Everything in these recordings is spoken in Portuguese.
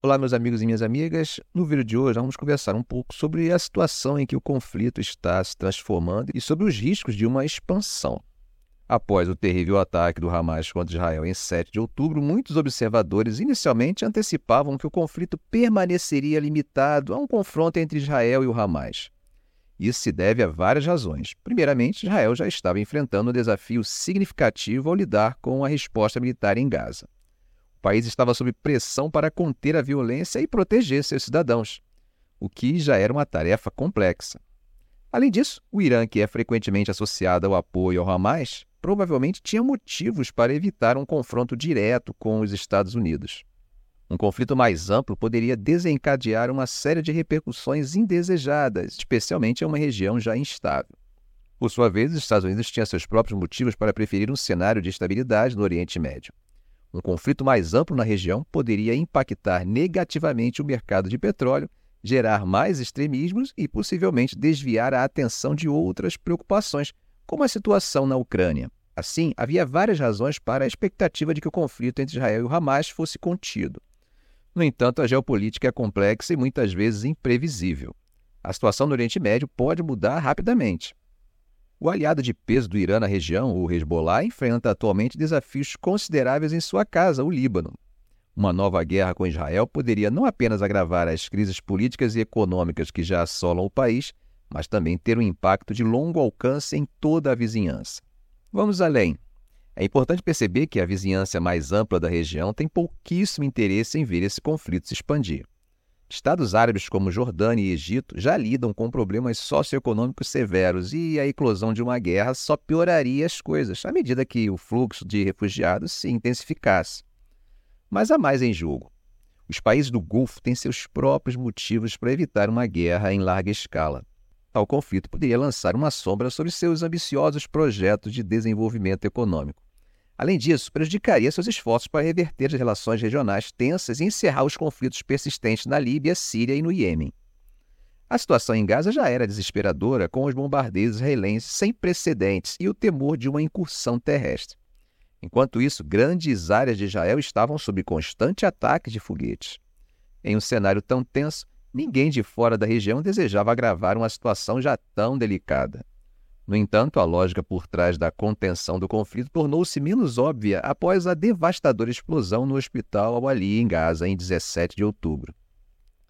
Olá, meus amigos e minhas amigas. No vídeo de hoje, vamos conversar um pouco sobre a situação em que o conflito está se transformando e sobre os riscos de uma expansão. Após o terrível ataque do Hamas contra Israel em 7 de outubro, muitos observadores inicialmente antecipavam que o conflito permaneceria limitado a um confronto entre Israel e o Hamas. Isso se deve a várias razões. Primeiramente, Israel já estava enfrentando um desafio significativo ao lidar com a resposta militar em Gaza. O país estava sob pressão para conter a violência e proteger seus cidadãos, o que já era uma tarefa complexa. Além disso, o Irã, que é frequentemente associado ao apoio ao Hamas, provavelmente tinha motivos para evitar um confronto direto com os Estados Unidos. Um conflito mais amplo poderia desencadear uma série de repercussões indesejadas, especialmente em uma região já instável. Por sua vez, os Estados Unidos tinham seus próprios motivos para preferir um cenário de estabilidade no Oriente Médio. Um conflito mais amplo na região poderia impactar negativamente o mercado de petróleo, gerar mais extremismos e possivelmente desviar a atenção de outras preocupações, como a situação na Ucrânia. Assim, havia várias razões para a expectativa de que o conflito entre Israel e o Hamas fosse contido. No entanto, a geopolítica é complexa e muitas vezes imprevisível. A situação no Oriente Médio pode mudar rapidamente. O aliado de peso do Irã na região, o Hezbollah, enfrenta atualmente desafios consideráveis em sua casa, o Líbano. Uma nova guerra com Israel poderia não apenas agravar as crises políticas e econômicas que já assolam o país, mas também ter um impacto de longo alcance em toda a vizinhança. Vamos além. É importante perceber que a vizinhança mais ampla da região tem pouquíssimo interesse em ver esse conflito se expandir. Estados árabes como Jordânia e Egito já lidam com problemas socioeconômicos severos e a eclosão de uma guerra só pioraria as coisas à medida que o fluxo de refugiados se intensificasse. Mas há mais em jogo. Os países do Golfo têm seus próprios motivos para evitar uma guerra em larga escala. Tal conflito poderia lançar uma sombra sobre seus ambiciosos projetos de desenvolvimento econômico. Além disso, prejudicaria seus esforços para reverter as relações regionais tensas e encerrar os conflitos persistentes na Líbia, Síria e no Iêmen. A situação em Gaza já era desesperadora, com os bombardeios israelenses sem precedentes e o temor de uma incursão terrestre. Enquanto isso, grandes áreas de Israel estavam sob constante ataque de foguetes. Em um cenário tão tenso, ninguém de fora da região desejava agravar uma situação já tão delicada. No entanto, a lógica por trás da contenção do conflito tornou-se menos óbvia após a devastadora explosão no hospital Al-Ali, em Gaza, em 17 de outubro.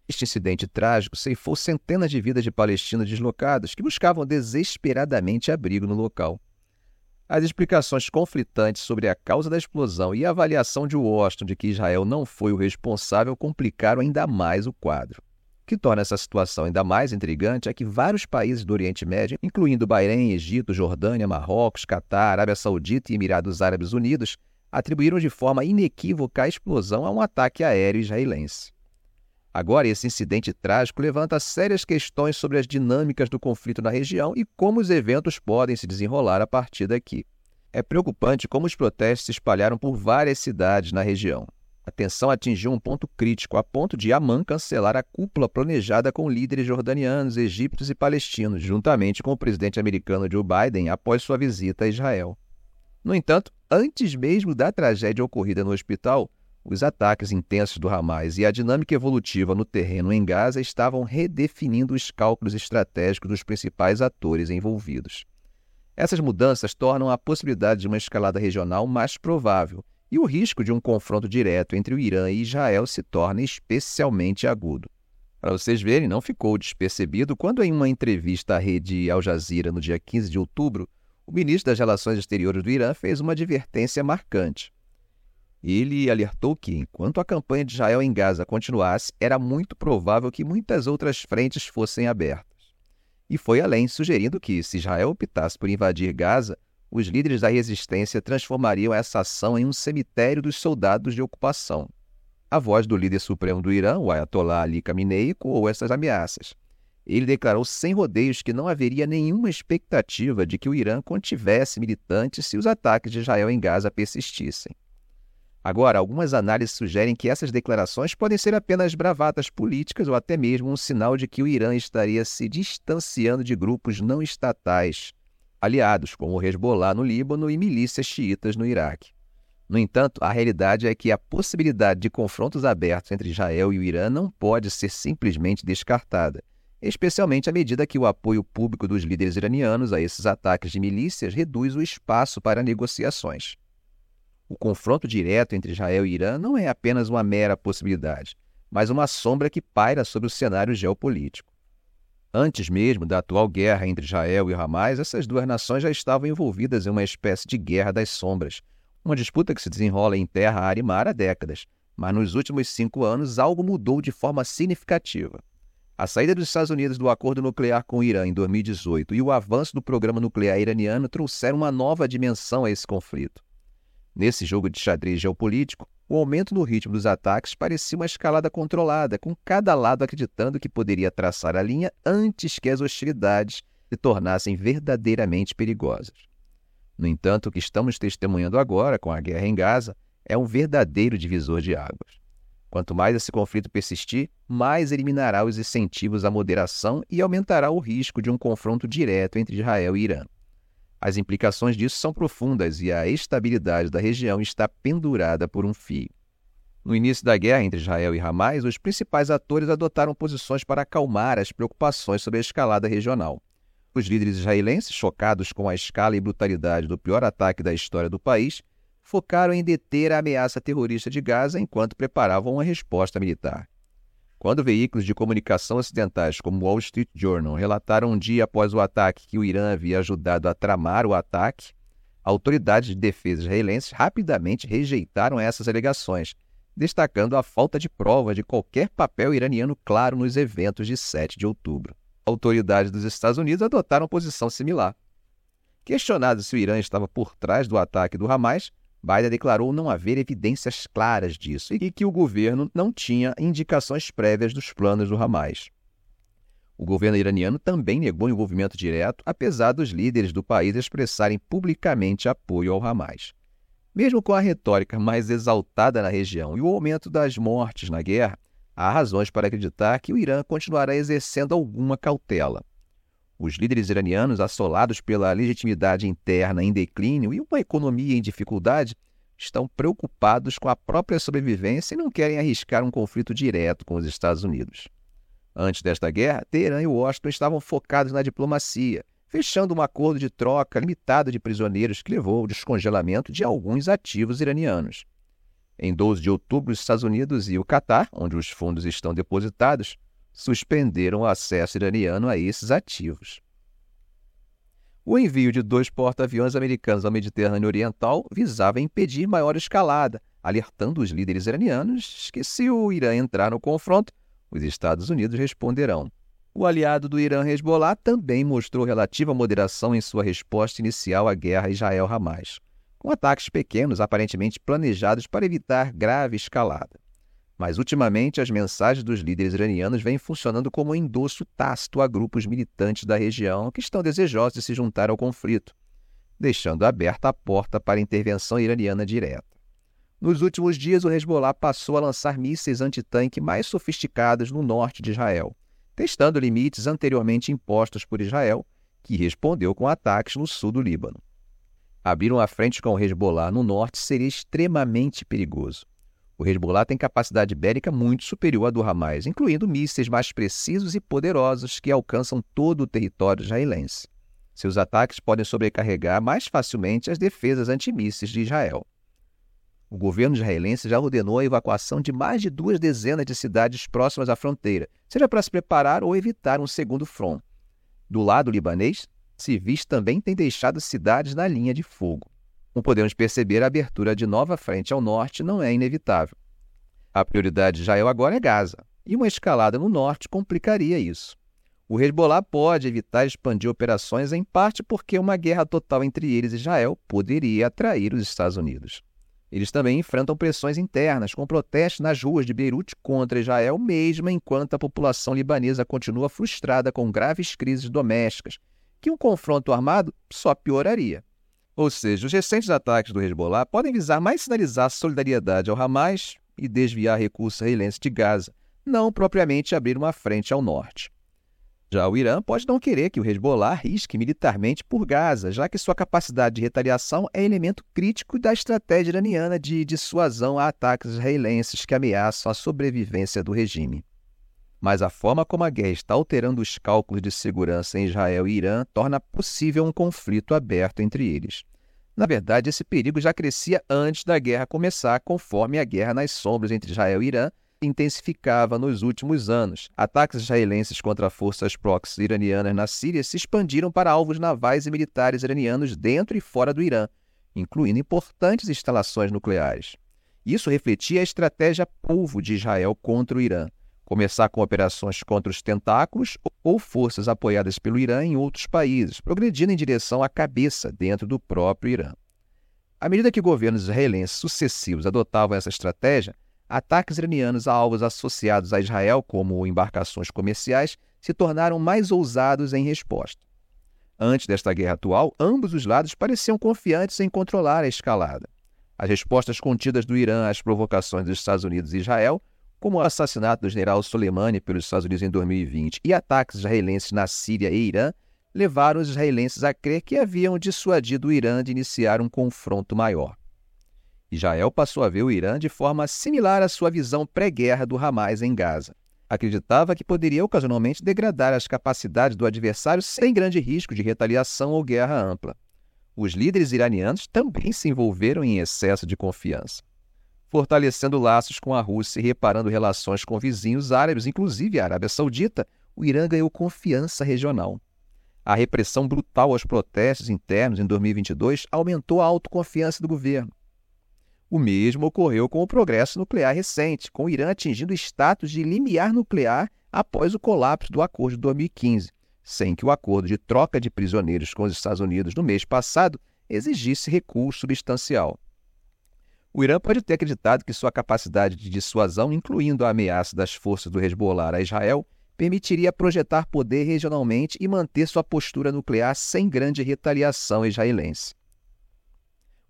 Este incidente trágico ceifou centenas de vidas de palestinos deslocados que buscavam desesperadamente abrigo no local. As explicações conflitantes sobre a causa da explosão e a avaliação de Washington de que Israel não foi o responsável complicaram ainda mais o quadro que torna essa situação ainda mais intrigante é que vários países do Oriente Médio, incluindo Bahrein, Egito, Jordânia, Marrocos, Catar, Arábia Saudita e Emirados Árabes Unidos, atribuíram de forma inequívoca a explosão a um ataque aéreo israelense. Agora, esse incidente trágico levanta sérias questões sobre as dinâmicas do conflito na região e como os eventos podem se desenrolar a partir daqui. É preocupante como os protestos se espalharam por várias cidades na região. A tensão atingiu um ponto crítico, a ponto de Amman cancelar a cúpula planejada com líderes jordanianos, egípcios e palestinos, juntamente com o presidente americano Joe Biden após sua visita a Israel. No entanto, antes mesmo da tragédia ocorrida no hospital, os ataques intensos do Hamas e a dinâmica evolutiva no terreno em Gaza estavam redefinindo os cálculos estratégicos dos principais atores envolvidos. Essas mudanças tornam a possibilidade de uma escalada regional mais provável e o risco de um confronto direto entre o Irã e Israel se torna especialmente agudo. Para vocês verem, não ficou despercebido quando, em uma entrevista à rede Al Jazeera no dia 15 de outubro, o ministro das Relações Exteriores do Irã fez uma advertência marcante. Ele alertou que, enquanto a campanha de Israel em Gaza continuasse, era muito provável que muitas outras frentes fossem abertas. E foi além, sugerindo que, se Israel optasse por invadir Gaza, os líderes da resistência transformariam essa ação em um cemitério dos soldados de ocupação. A voz do líder supremo do Irã, o Ayatollah Ali Khamenei, ecoou essas ameaças. Ele declarou sem rodeios que não haveria nenhuma expectativa de que o Irã contivesse militantes se os ataques de Israel em Gaza persistissem. Agora, algumas análises sugerem que essas declarações podem ser apenas bravatas políticas ou até mesmo um sinal de que o Irã estaria se distanciando de grupos não estatais aliados como o Hezbollah no Líbano e milícias xiitas no Iraque. No entanto, a realidade é que a possibilidade de confrontos abertos entre Israel e o Irã não pode ser simplesmente descartada, especialmente à medida que o apoio público dos líderes iranianos a esses ataques de milícias reduz o espaço para negociações. O confronto direto entre Israel e Irã não é apenas uma mera possibilidade, mas uma sombra que paira sobre o cenário geopolítico. Antes mesmo da atual guerra entre Israel e Hamas, essas duas nações já estavam envolvidas em uma espécie de guerra das sombras, uma disputa que se desenrola em terra, ar e mar há décadas, mas nos últimos cinco anos algo mudou de forma significativa. A saída dos Estados Unidos do acordo nuclear com o Irã em 2018 e o avanço do programa nuclear iraniano trouxeram uma nova dimensão a esse conflito. Nesse jogo de xadrez geopolítico, o aumento no ritmo dos ataques parecia uma escalada controlada, com cada lado acreditando que poderia traçar a linha antes que as hostilidades se tornassem verdadeiramente perigosas. No entanto, o que estamos testemunhando agora com a guerra em Gaza é um verdadeiro divisor de águas. Quanto mais esse conflito persistir, mais eliminará os incentivos à moderação e aumentará o risco de um confronto direto entre Israel e Irã. As implicações disso são profundas e a estabilidade da região está pendurada por um fio. No início da guerra entre Israel e Hamas, os principais atores adotaram posições para acalmar as preocupações sobre a escalada regional. Os líderes israelenses, chocados com a escala e brutalidade do pior ataque da história do país, focaram em deter a ameaça terrorista de Gaza enquanto preparavam uma resposta militar. Quando veículos de comunicação ocidentais como o Wall Street Journal relataram um dia após o ataque que o Irã havia ajudado a tramar o ataque, autoridades de defesa israelenses rapidamente rejeitaram essas alegações, destacando a falta de prova de qualquer papel iraniano claro nos eventos de 7 de outubro. Autoridades dos Estados Unidos adotaram posição similar. Questionado se o Irã estava por trás do ataque do Hamas, Biden declarou não haver evidências claras disso e que o governo não tinha indicações prévias dos planos do Hamas. O governo iraniano também negou envolvimento direto, apesar dos líderes do país expressarem publicamente apoio ao Hamas. Mesmo com a retórica mais exaltada na região e o aumento das mortes na guerra, há razões para acreditar que o Irã continuará exercendo alguma cautela. Os líderes iranianos, assolados pela legitimidade interna em declínio e uma economia em dificuldade, estão preocupados com a própria sobrevivência e não querem arriscar um conflito direto com os Estados Unidos. Antes desta guerra, Teherã e Washington estavam focados na diplomacia, fechando um acordo de troca limitado de prisioneiros que levou ao descongelamento de alguns ativos iranianos. Em 12 de outubro, os Estados Unidos e o Catar, onde os fundos estão depositados, suspenderam o acesso iraniano a esses ativos. O envio de dois porta-aviões americanos ao Mediterrâneo Oriental visava impedir maior escalada, alertando os líderes iranianos que, se o Irã entrar no confronto, os Estados Unidos responderão. O aliado do Irã, Hezbollah, também mostrou relativa moderação em sua resposta inicial à guerra Israel-Hamas, com ataques pequenos aparentemente planejados para evitar grave escalada. Mas ultimamente as mensagens dos líderes iranianos vêm funcionando como um endosso tácito a grupos militantes da região que estão desejosos de se juntar ao conflito, deixando aberta a porta para a intervenção iraniana direta. Nos últimos dias, o Hezbollah passou a lançar mísseis antitanque mais sofisticados no norte de Israel, testando limites anteriormente impostos por Israel, que respondeu com ataques no sul do Líbano. Abrir uma frente com o Hezbollah no norte seria extremamente perigoso. O Hezbollah tem capacidade bélica muito superior à do Hamas, incluindo mísseis mais precisos e poderosos que alcançam todo o território israelense. Seus ataques podem sobrecarregar mais facilmente as defesas antimísseis de Israel. O governo israelense já ordenou a evacuação de mais de duas dezenas de cidades próximas à fronteira, seja para se preparar ou evitar um segundo front. Do lado libanês, civis também têm deixado cidades na linha de fogo. Como podemos perceber, a abertura de nova frente ao norte não é inevitável. A prioridade de Israel agora é Gaza, e uma escalada no norte complicaria isso. O Hezbollah pode evitar expandir operações em parte porque uma guerra total entre eles e Israel poderia atrair os Estados Unidos. Eles também enfrentam pressões internas, com protestos nas ruas de Beirute contra Israel, mesmo enquanto a população libanesa continua frustrada com graves crises domésticas, que um confronto armado só pioraria. Ou seja, os recentes ataques do Hezbollah podem visar mais sinalizar solidariedade ao Hamas e desviar recursos israelenses de Gaza, não propriamente abrir uma frente ao norte. Já o Irã pode não querer que o Hezbollah risque militarmente por Gaza, já que sua capacidade de retaliação é elemento crítico da estratégia iraniana de dissuasão a ataques israelenses que ameaçam a sobrevivência do regime. Mas a forma como a guerra está alterando os cálculos de segurança em Israel e Irã torna possível um conflito aberto entre eles. Na verdade, esse perigo já crescia antes da guerra começar, conforme a guerra nas sombras entre Israel e Irã intensificava nos últimos anos. Ataques israelenses contra forças proxy iranianas na Síria se expandiram para alvos navais e militares iranianos dentro e fora do Irã, incluindo importantes instalações nucleares. Isso refletia a estratégia polvo de Israel contra o Irã começar com operações contra os tentáculos ou forças apoiadas pelo Irã em outros países, progredindo em direção à cabeça dentro do próprio Irã. À medida que governos israelenses sucessivos adotavam essa estratégia, ataques iranianos a alvos associados a Israel, como embarcações comerciais, se tornaram mais ousados em resposta. Antes desta guerra atual, ambos os lados pareciam confiantes em controlar a escalada. As respostas contidas do Irã às provocações dos Estados Unidos e Israel como o assassinato do general Soleimani pelos Estados Unidos em 2020 e ataques israelenses na Síria e Irã, levaram os israelenses a crer que haviam dissuadido o Irã de iniciar um confronto maior. Israel passou a ver o Irã de forma similar à sua visão pré-guerra do Hamas em Gaza. Acreditava que poderia ocasionalmente degradar as capacidades do adversário sem grande risco de retaliação ou guerra ampla. Os líderes iranianos também se envolveram em excesso de confiança fortalecendo laços com a Rússia e reparando relações com vizinhos árabes, inclusive a Arábia Saudita, o Irã ganhou confiança regional. A repressão brutal aos protestos internos em 2022 aumentou a autoconfiança do governo. O mesmo ocorreu com o progresso nuclear recente, com o Irã atingindo o status de limiar nuclear após o colapso do acordo de 2015, sem que o acordo de troca de prisioneiros com os Estados Unidos no mês passado exigisse recurso substancial. O Irã pode ter acreditado que sua capacidade de dissuasão, incluindo a ameaça das forças do Hezbollah a Israel, permitiria projetar poder regionalmente e manter sua postura nuclear sem grande retaliação israelense.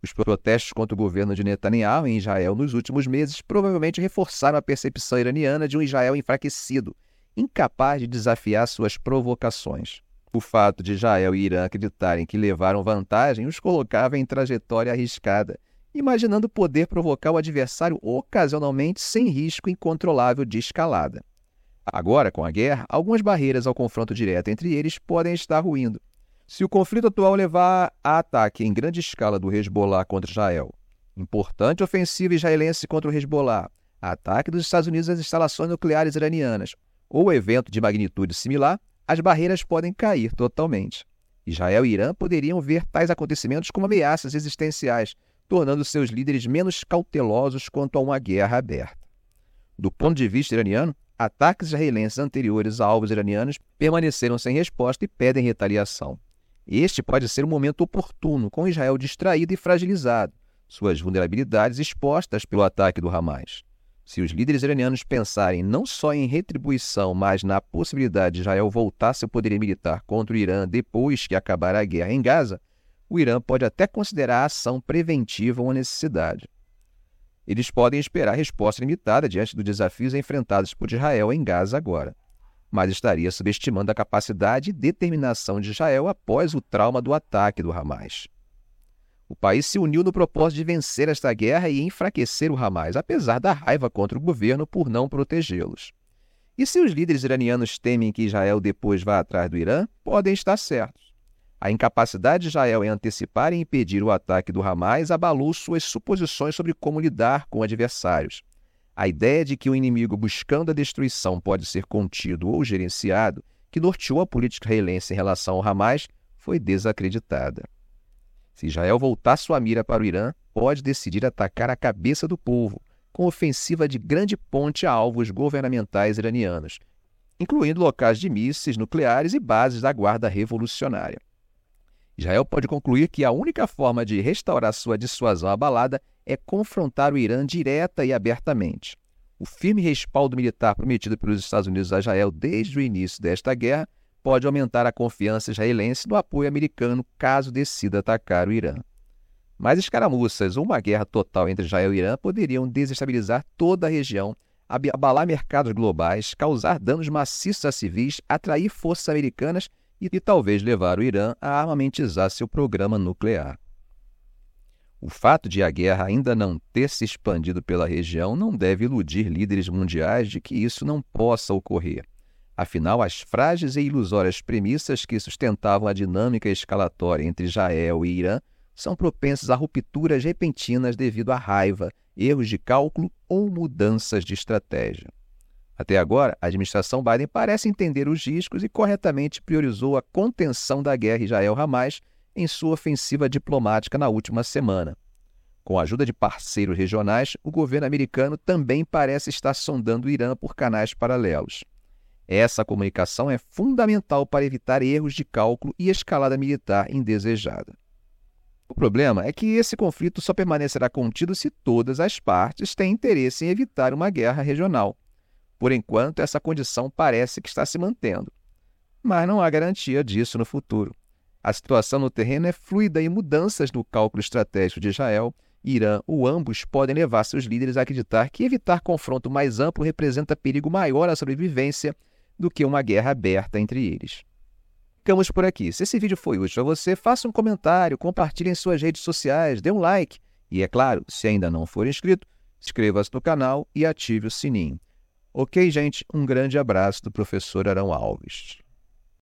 Os protestos contra o governo de Netanyahu em Israel nos últimos meses provavelmente reforçaram a percepção iraniana de um Israel enfraquecido, incapaz de desafiar suas provocações. O fato de Israel e Irã acreditarem que levaram vantagem os colocava em trajetória arriscada imaginando poder provocar o adversário ocasionalmente sem risco incontrolável de escalada. Agora, com a guerra, algumas barreiras ao confronto direto entre eles podem estar ruindo. Se o conflito atual levar a ataque em grande escala do Hezbollah contra Israel, importante ofensiva israelense contra o Hezbollah, ataque dos Estados Unidos às instalações nucleares iranianas ou evento de magnitude similar, as barreiras podem cair totalmente. Israel e Irã poderiam ver tais acontecimentos como ameaças existenciais, tornando seus líderes menos cautelosos quanto a uma guerra aberta. Do ponto de vista iraniano, ataques israelenses anteriores a alvos iranianos permaneceram sem resposta e pedem retaliação. Este pode ser um momento oportuno, com Israel distraído e fragilizado, suas vulnerabilidades expostas pelo ataque do Hamas. Se os líderes iranianos pensarem não só em retribuição, mas na possibilidade de Israel voltar seu poder militar contra o Irã depois que acabar a guerra em Gaza, o Irã pode até considerar a ação preventiva uma necessidade. Eles podem esperar resposta limitada diante dos desafios enfrentados por Israel em Gaza agora, mas estaria subestimando a capacidade e determinação de Israel após o trauma do ataque do Hamas. O país se uniu no propósito de vencer esta guerra e enfraquecer o Hamas, apesar da raiva contra o governo por não protegê-los. E se os líderes iranianos temem que Israel depois vá atrás do Irã, podem estar certos. A incapacidade de Israel em antecipar e impedir o ataque do Hamas abalou suas suposições sobre como lidar com adversários. A ideia de que o inimigo buscando a destruição pode ser contido ou gerenciado, que norteou a política israelense em relação ao Hamas, foi desacreditada. Se Israel voltar sua mira para o Irã, pode decidir atacar a cabeça do povo, com ofensiva de grande ponte a alvos governamentais iranianos, incluindo locais de mísseis nucleares e bases da Guarda Revolucionária. Israel pode concluir que a única forma de restaurar sua dissuasão abalada é confrontar o Irã direta e abertamente. O firme respaldo militar prometido pelos Estados Unidos a Israel desde o início desta guerra pode aumentar a confiança israelense no apoio americano caso decida atacar o Irã. Mas escaramuças ou uma guerra total entre Israel e Irã poderiam desestabilizar toda a região, abalar mercados globais, causar danos maciços a civis, atrair forças americanas e, e talvez levar o Irã a armamentizar seu programa nuclear. O fato de a guerra ainda não ter se expandido pela região não deve iludir líderes mundiais de que isso não possa ocorrer. Afinal, as frágeis e ilusórias premissas que sustentavam a dinâmica escalatória entre Israel e Irã são propensas a rupturas repentinas devido à raiva, erros de cálculo ou mudanças de estratégia. Até agora, a administração Biden parece entender os riscos e corretamente priorizou a contenção da guerra Israel-Hamas em sua ofensiva diplomática na última semana. Com a ajuda de parceiros regionais, o governo americano também parece estar sondando o Irã por canais paralelos. Essa comunicação é fundamental para evitar erros de cálculo e escalada militar indesejada. O problema é que esse conflito só permanecerá contido se todas as partes têm interesse em evitar uma guerra regional. Por enquanto, essa condição parece que está se mantendo. Mas não há garantia disso no futuro. A situação no terreno é fluida e mudanças no cálculo estratégico de Israel Irã ou ambos podem levar seus líderes a acreditar que evitar confronto mais amplo representa perigo maior à sobrevivência do que uma guerra aberta entre eles. Ficamos por aqui. Se esse vídeo foi útil a você, faça um comentário, compartilhe em suas redes sociais, dê um like e, é claro, se ainda não for inscrito, inscreva-se no canal e ative o sininho. Ok, gente? Um grande abraço do professor Arão Alves.